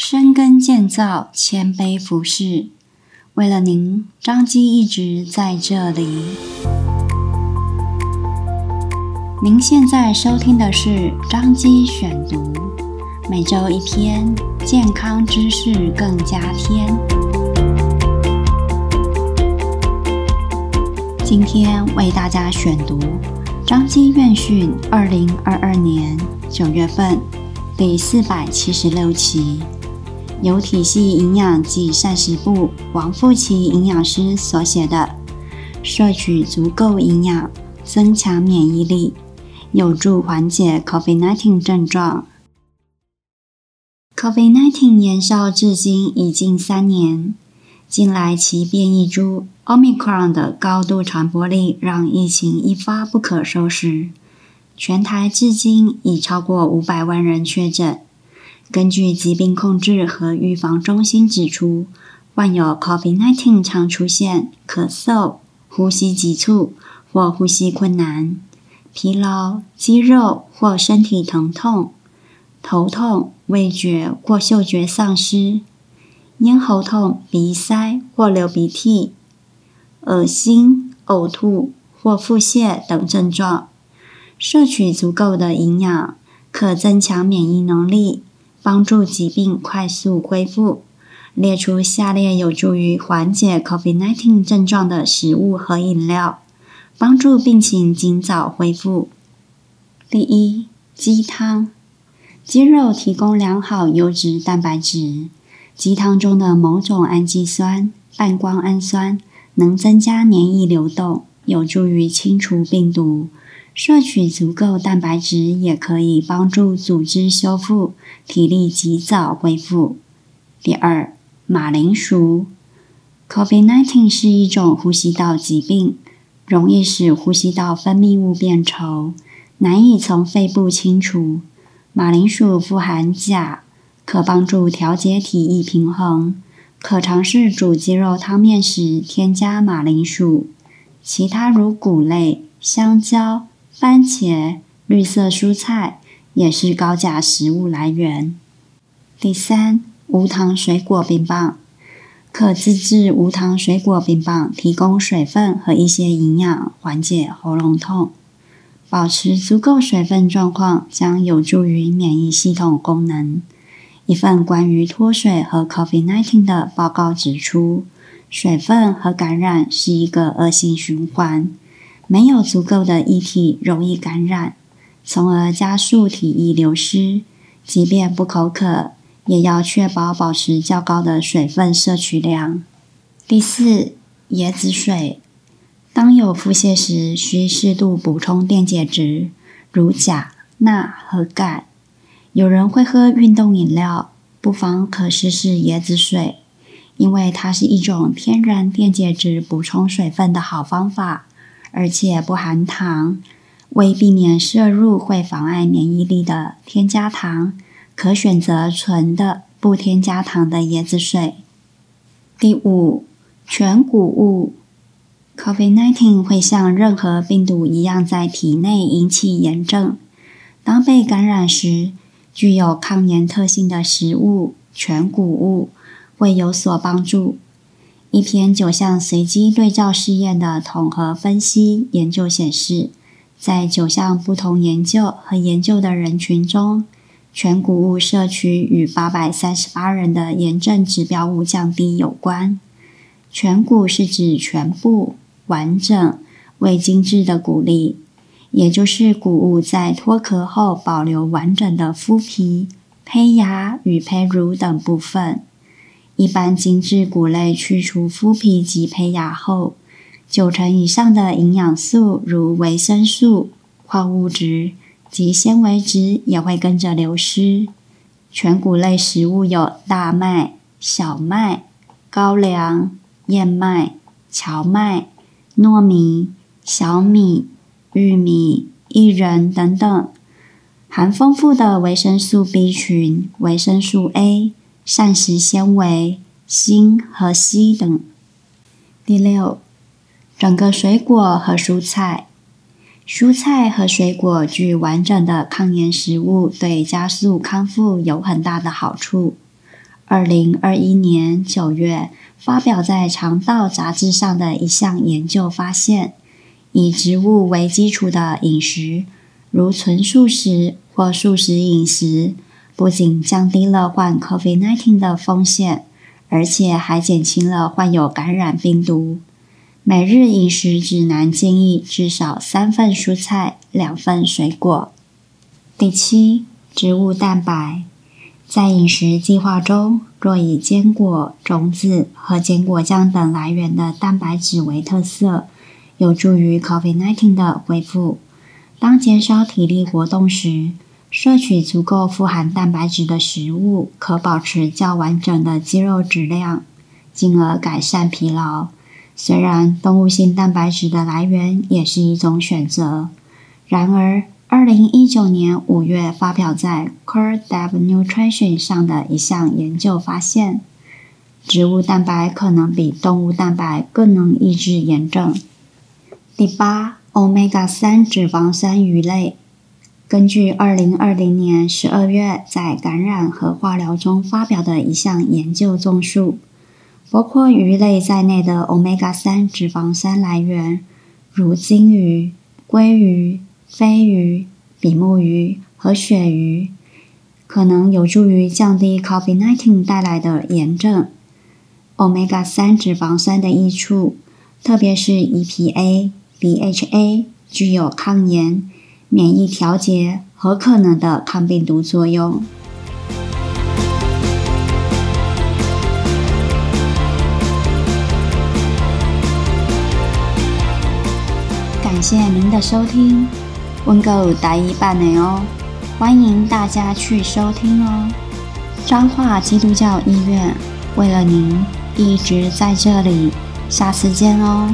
深耕建造，谦卑服侍。为了您，张基一直在这里。您现在收听的是张基选读，每周一篇健康知识更加添。今天为大家选读张基院讯二零二二年九月份第四百七十六期。由体系营养及膳食部王富琪营养师所写的《摄取足够营养，增强免疫力，有助缓解 COVID-19 症状》。COVID-19 延烧至今已近三年，近来其变异株 Omicron 的高度传播力让疫情一发不可收拾，全台至今已超过五百万人确诊。根据疾病控制和预防中心指出，患有 COVID-19 常出现咳嗽、呼吸急促或呼吸困难、疲劳、肌肉或身体疼痛、头痛、味觉或嗅觉丧失、咽喉痛、鼻塞或流鼻涕、恶心、呕吐或腹泻等症状。摄取足够的营养，可增强免疫能力。帮助疾病快速恢复。列出下列有助于缓解 COVID-19 症状的食物和饮料，帮助病情尽早恢复。第一，鸡汤。鸡肉提供良好优质蛋白质，鸡汤中的某种氨基酸半胱氨酸能增加黏液流动，有助于清除病毒。摄取足够蛋白质也可以帮助组织修复，体力及早恢复。第二，马铃薯。COVID-19 是一种呼吸道疾病，容易使呼吸道分泌物变稠，难以从肺部清除。马铃薯富含钾，可帮助调节体液平衡。可尝试煮鸡肉汤面时添加马铃薯。其他如谷类、香蕉。番茄、绿色蔬菜也是高钾食物来源。第三，无糖水果冰棒，可自制无糖水果冰棒，提供水分和一些营养，缓解喉咙痛。保持足够水分状况将有助于免疫系统功能。一份关于脱水和 COVID-19 的报告指出，水分和感染是一个恶性循环。没有足够的液体，容易感染，从而加速体液流失。即便不口渴，也要确保保持较高的水分摄取量。第四，椰子水。当有腹泻时，需适度补充电解质，如钾、钠和钙。有人会喝运动饮料，不妨可试试椰子水，因为它是一种天然电解质补充水分的好方法。而且不含糖，为避免摄入会妨碍免疫力的添加糖，可选择纯的不添加糖的椰子水。第五，全谷物。COVID-19 会像任何病毒一样在体内引起炎症。当被感染时，具有抗炎特性的食物全谷物会有所帮助。一篇九项随机对照试验的统合分析研究显示，在九项不同研究和研究的人群中，全谷物摄取与八百三十八人的炎症指标物降低有关。全谷是指全部、完整、未精制的谷粒，也就是谷物在脱壳后保留完整的麸皮、胚芽与胚乳等部分。一般精制谷类去除麸皮及胚芽后，九成以上的营养素，如维生素、矿物质及纤维质也会跟着流失。全谷类食物有大麦、小麦、高粱、燕麦、荞麦、糯米、小米、玉米、薏仁等等，含丰富的维生素 B 群、维生素 A。膳食纤维、锌和硒等。第六，整个水果和蔬菜。蔬菜和水果具完整的抗炎食物，对加速康复有很大的好处。二零二一年九月发表在《肠道杂志》上的一项研究发现，以植物为基础的饮食，如纯素食或素食饮食，不仅降低了患 COVID-19 的风险，而且还减轻了患有感染病毒。每日饮食指南建议至少三份蔬菜，两份水果。第七，植物蛋白。在饮食计划中，若以坚果、种子和坚果酱等来源的蛋白质为特色，有助于 COVID-19 的恢复。当减少体力活动时，摄取足够富含蛋白质的食物，可保持较完整的肌肉质量，进而改善疲劳。虽然动物性蛋白质的来源也是一种选择，然而，二零一九年五月发表在《Core d e v Nutrition》上的一项研究发现，植物蛋白可能比动物蛋白更能抑制炎症。第八，Omega 三脂肪酸鱼类，根据二零二零年十二月在《感染和化疗》中发表的一项研究综述，包括鱼类在内的 Omega 三脂肪酸来源，如鲸鱼、鲑鱼。鲱鱼、比目鱼和鳕鱼可能有助于降低 COVID-19 带来的炎症。Omega 三脂肪酸的益处，特别是 EPA、DHA，具有抗炎、免疫调节和可能的抗病毒作用。感谢您的收听。温哥大一半内哦，欢迎大家去收听哦。彰化基督教医院为了您一直在这里，下次见哦。